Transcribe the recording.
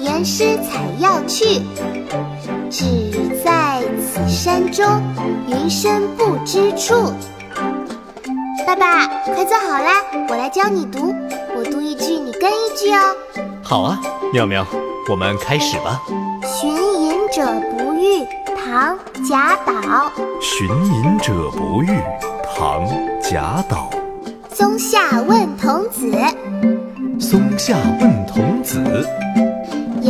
言师采药去。只在此山中，云深不知处。爸爸，快坐好啦，我来教你读。我读一句，你跟一句哦。好啊，妙妙，我们开始吧。寻隐者不遇，唐·贾岛。寻隐者不遇，唐·贾岛。松下问童子，松下问童子，